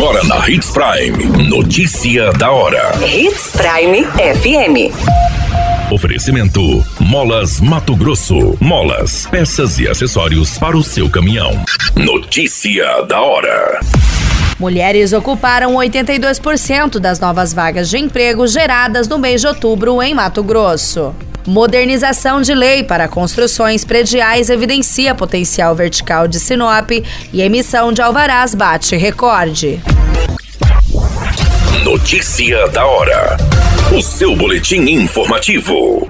Agora na Hits Prime. Notícia da hora. Hits Prime FM. Oferecimento: Molas Mato Grosso. Molas, peças e acessórios para o seu caminhão. Notícia da hora. Mulheres ocuparam 82% das novas vagas de emprego geradas no mês de outubro em Mato Grosso. Modernização de lei para construções prediais evidencia potencial vertical de Sinop e emissão de alvarás bate recorde. Notícia da hora. O seu boletim informativo.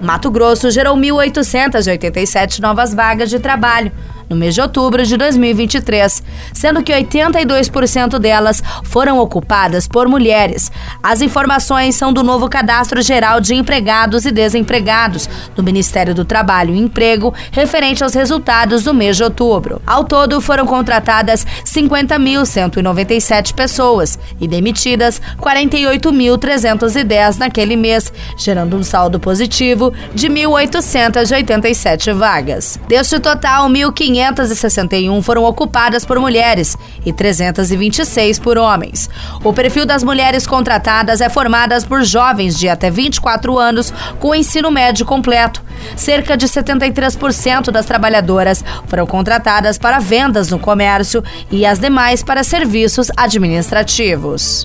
Mato Grosso gerou 1.887 novas vagas de trabalho no mês de outubro de 2023, sendo que 82% delas foram ocupadas por mulheres. As informações são do novo Cadastro Geral de Empregados e Desempregados do Ministério do Trabalho e Emprego, referente aos resultados do mês de outubro. Ao todo, foram contratadas 50.197 pessoas e demitidas 48.310 naquele mês, gerando um saldo positivo de 1.887 vagas. Deste total, 1.500 561 foram ocupadas por mulheres e 326 por homens. O perfil das mulheres contratadas é formado por jovens de até 24 anos com ensino médio completo. Cerca de 73% das trabalhadoras foram contratadas para vendas no comércio e as demais para serviços administrativos.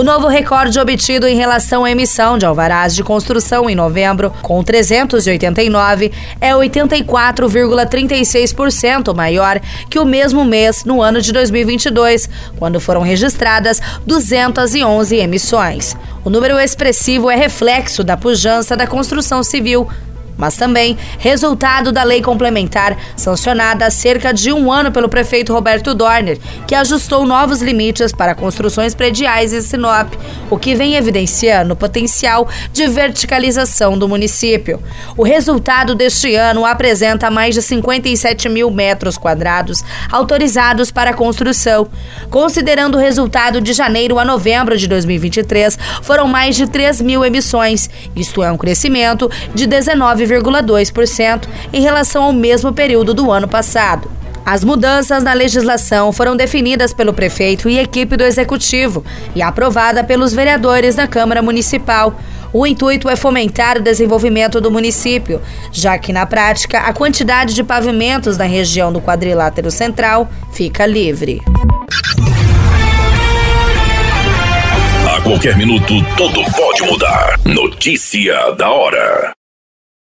O novo recorde obtido em relação à emissão de alvarás de construção em novembro, com 389, é 84,36% maior que o mesmo mês no ano de 2022, quando foram registradas 211 emissões. O número expressivo é reflexo da pujança da construção civil mas também resultado da lei complementar sancionada há cerca de um ano pelo prefeito Roberto Dorner, que ajustou novos limites para construções prediais em Sinop, o que vem evidenciando o potencial de verticalização do município. O resultado deste ano apresenta mais de 57 mil metros quadrados autorizados para construção. Considerando o resultado de janeiro a novembro de 2023, foram mais de 3 mil emissões, isto é um crescimento de 19 9,2% em relação ao mesmo período do ano passado. As mudanças na legislação foram definidas pelo prefeito e equipe do executivo e aprovada pelos vereadores na Câmara Municipal. O intuito é fomentar o desenvolvimento do município, já que na prática a quantidade de pavimentos na região do quadrilátero central fica livre. A qualquer minuto tudo pode mudar. Notícia da hora.